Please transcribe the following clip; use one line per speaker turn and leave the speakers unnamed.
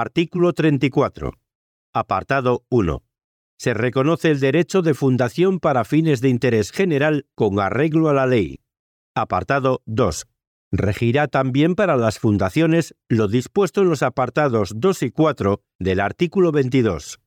Artículo 34. Apartado 1. Se reconoce el derecho de fundación para fines de interés general con arreglo a la ley. Apartado 2. Regirá también para las fundaciones lo dispuesto en los apartados 2 y 4 del artículo 22.